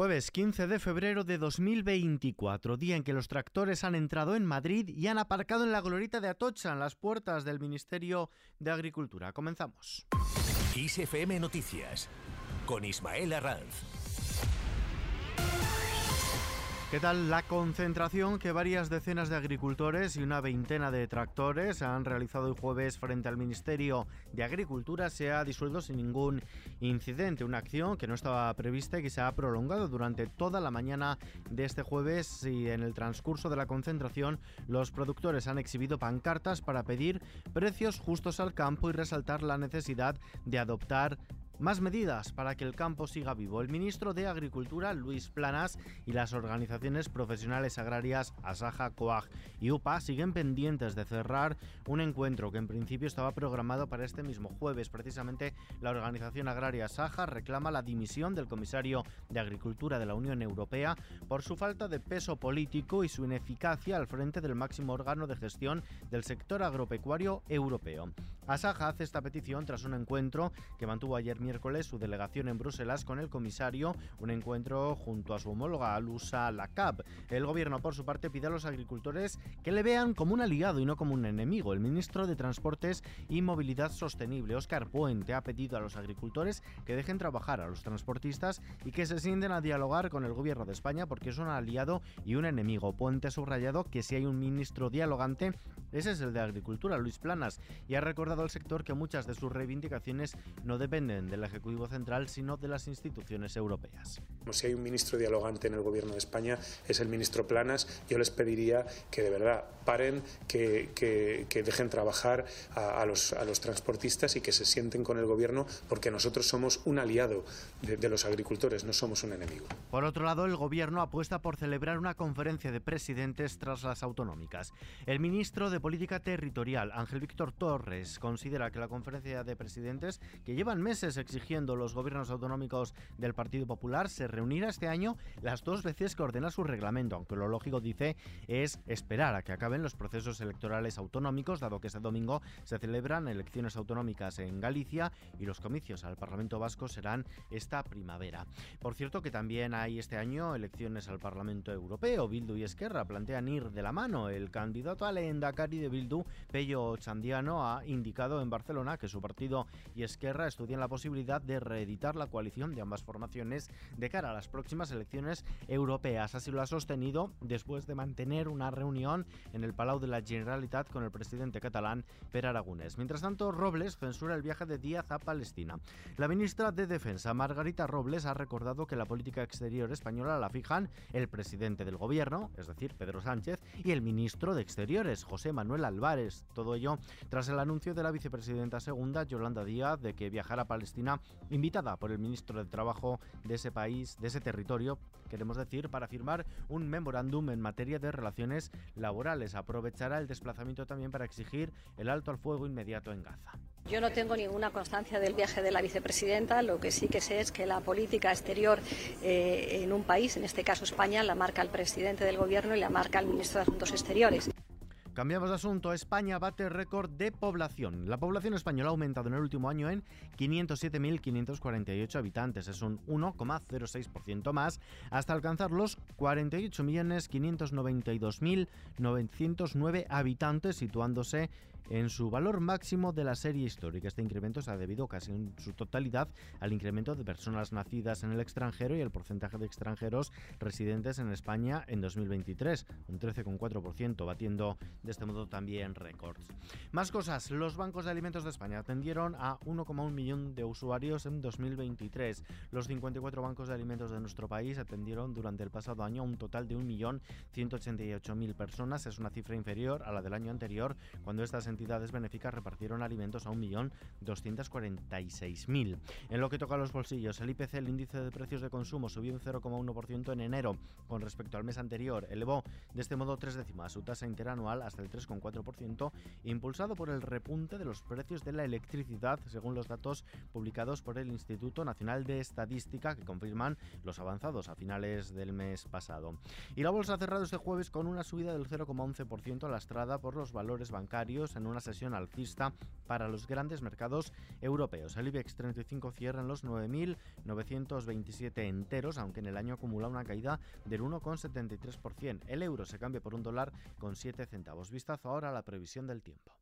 Jueves 15 de febrero de 2024, día en que los tractores han entrado en Madrid y han aparcado en la glorita de Atocha, en las puertas del Ministerio de Agricultura. Comenzamos. ISFM Noticias, con Ismael Arranz. ¿Qué tal la concentración que varias decenas de agricultores y una veintena de tractores han realizado el jueves frente al Ministerio de Agricultura se ha disuelto sin ningún incidente? Una acción que no estaba prevista y que se ha prolongado durante toda la mañana de este jueves y en el transcurso de la concentración los productores han exhibido pancartas para pedir precios justos al campo y resaltar la necesidad de adoptar más medidas para que el campo siga vivo. El ministro de Agricultura, Luis Planas, y las organizaciones profesionales agrarias Asaja, COAG y UPA siguen pendientes de cerrar un encuentro que en principio estaba programado para este mismo jueves. Precisamente la organización agraria Asaja reclama la dimisión del comisario de Agricultura de la Unión Europea por su falta de peso político y su ineficacia al frente del máximo órgano de gestión del sector agropecuario europeo. Asaja hace esta petición tras un encuentro que mantuvo ayer miércoles su delegación en Bruselas con el comisario, un encuentro junto a su homóloga Alusa Lacab. El gobierno, por su parte, pide a los agricultores que le vean como un aliado y no como un enemigo. El ministro de Transportes y Movilidad Sostenible, Óscar Puente, ha pedido a los agricultores que dejen trabajar a los transportistas y que se sienten a dialogar con el gobierno de España porque es un aliado y un enemigo. Puente ha subrayado que si hay un ministro dialogante, ese es el de Agricultura, Luis Planas, y ha recordado al sector que muchas de sus reivindicaciones no dependen del Ejecutivo Central, sino de las instituciones europeas. Si hay un ministro dialogante en el Gobierno de España, es el ministro Planas. Yo les pediría que de verdad paren, que, que, dejen trabajar a, los, a los transportistas y que se sienten con el Gobierno, porque nosotros somos un aliado de, de los agricultores, no somos un enemigo. Por otro lado, el Gobierno apuesta por celebrar una conferencia de presidentes tras las autonómicas. El ministro de Política Territorial, Ángel Víctor Torres, considera que la conferencia de presidentes, que llevan meses exigiendo los gobiernos autonómicos del Partido Popular, se reunirá este año las dos veces que ordena su reglamento, aunque lo lógico, dice, es esperar a que acaben los procesos electorales autonómicos, dado que este domingo se celebran elecciones autonómicas en Galicia y los comicios al Parlamento Vasco serán esta primavera. Por cierto que también hay este año elecciones al Parlamento Europeo. Bildu y Esquerra plantean ir de la mano. El candidato al Endacari de Bildu, Pello Chandiano, ha indicado en Barcelona que su partido y Esquerra estudian la posibilidad de reeditar la coalición de ambas formaciones de cara a las próximas elecciones europeas. Así lo ha sostenido después de mantener una reunión en el Palau de la Generalitat con el presidente catalán Per Aragonés. Mientras tanto, Robles censura el viaje de Díaz a Palestina. La ministra de Defensa, Margarita Robles, ha recordado que la política exterior española la fijan el presidente del gobierno, es decir, Pedro Sánchez, y el ministro de Exteriores, José Manuel Álvarez. Todo ello tras el anuncio de la vicepresidenta segunda, Yolanda Díaz, de que viajará a Palestina, invitada por el ministro de Trabajo de ese país, de ese territorio, queremos decir, para firmar un memorándum en materia de relaciones laborales. Aprovechará el desplazamiento también para exigir el alto al fuego inmediato en Gaza. Yo no tengo ninguna constancia del viaje de la vicepresidenta. Lo que sí que sé es que la política exterior eh, en un país, en este caso España, la marca el presidente del gobierno y la marca el ministro de Asuntos Exteriores. Cambiamos de asunto. España bate récord de población. La población española ha aumentado en el último año en 507.548 habitantes. Es un 1,06% más hasta alcanzar los 48.592.909 habitantes, situándose en su valor máximo de la serie histórica. Este incremento se ha debido casi en su totalidad al incremento de personas nacidas en el extranjero y el porcentaje de extranjeros residentes en España en 2023, un 13,4%, batiendo de este modo también récords. Más cosas, los bancos de alimentos de España atendieron a 1,1 millón de usuarios en 2023. Los 54 bancos de alimentos de nuestro país atendieron durante el pasado año un total de 1.188.000 personas. Es una cifra inferior a la del año anterior, cuando estas entidades benéficas repartieron alimentos a 1.246.000. En lo que toca a los bolsillos, el IPC, el índice de precios de consumo, subió un 0,1% en enero con respecto al mes anterior. Elevó de este modo tres décimas su tasa interanual hasta el 3,4%, impulsado por el repunte de los precios de la electricidad, según los datos publicados por el Instituto Nacional de Estadística, que confirman los avanzados a finales del mes pasado. Y la bolsa ha cerrado este jueves con una subida del 0,11% lastrada por los valores bancarios en una sesión alcista para los grandes mercados europeos. El IBEX 35 cierra en los 9.927 enteros, aunque en el año acumula una caída del 1,73%. El euro se cambia por un dólar con 7 centavos. Vistazo ahora a la previsión del tiempo.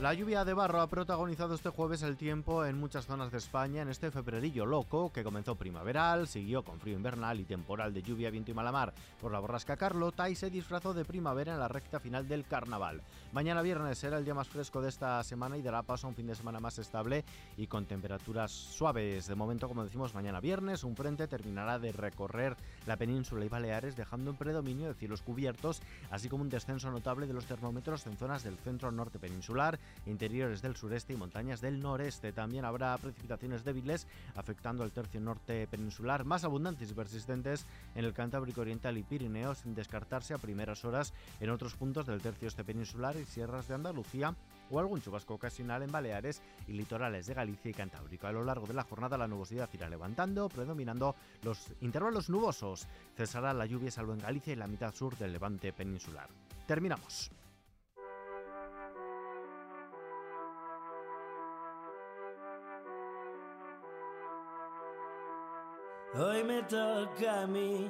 La lluvia de barro ha protagonizado este jueves el tiempo en muchas zonas de España en este febrerillo loco que comenzó primaveral, siguió con frío invernal y temporal de lluvia, viento y malamar por la borrasca Carlota y se disfrazó de primavera en la recta final del carnaval. Mañana viernes será el día más fresco de esta semana y dará paso a un fin de semana más estable y con temperaturas suaves. De momento, como decimos, mañana viernes un frente terminará de recorrer la península y Baleares dejando un predominio de cielos cubiertos, así como un descenso notable de los termómetros en zonas del centro norte peninsular interiores del sureste y montañas del noreste. También habrá precipitaciones débiles afectando al tercio norte peninsular, más abundantes y persistentes en el Cantábrico Oriental y Pirineos, sin descartarse a primeras horas en otros puntos del tercio este peninsular y sierras de Andalucía o algún chubasco ocasional en Baleares y litorales de Galicia y Cantábrico. A lo largo de la jornada la nubosidad irá levantando, predominando los intervalos nubosos. Cesará la lluvia salvo en Galicia y la mitad sur del levante peninsular. Terminamos. Hoy me toca a mí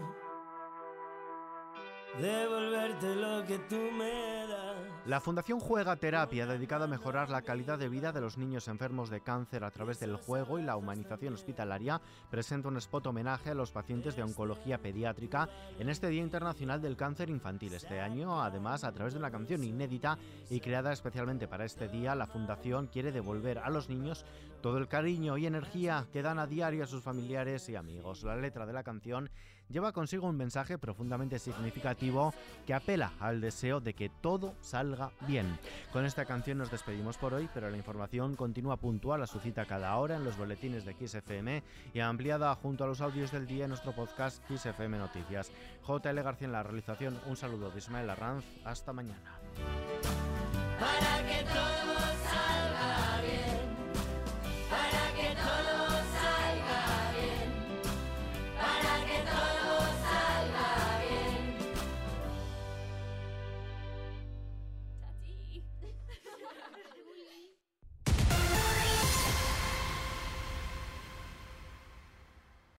devolverte lo que tú me das. La Fundación Juega Terapia, dedicada a mejorar la calidad de vida de los niños enfermos de cáncer a través del juego y la humanización hospitalaria, presenta un spot homenaje a los pacientes de oncología pediátrica en este Día Internacional del Cáncer Infantil. Este año, además, a través de una canción inédita y creada especialmente para este día, la Fundación quiere devolver a los niños todo el cariño y energía que dan a diario a sus familiares y amigos. La letra de la canción lleva consigo un mensaje profundamente significativo que apela al deseo de que todo salga bien. Con esta canción nos despedimos por hoy, pero la información continúa puntual a su cita cada hora en los boletines de XFM y ampliada junto a los audios del día en nuestro podcast XFM Noticias. JL García en la realización, un saludo de Ismael Arranz, hasta mañana. Para que todo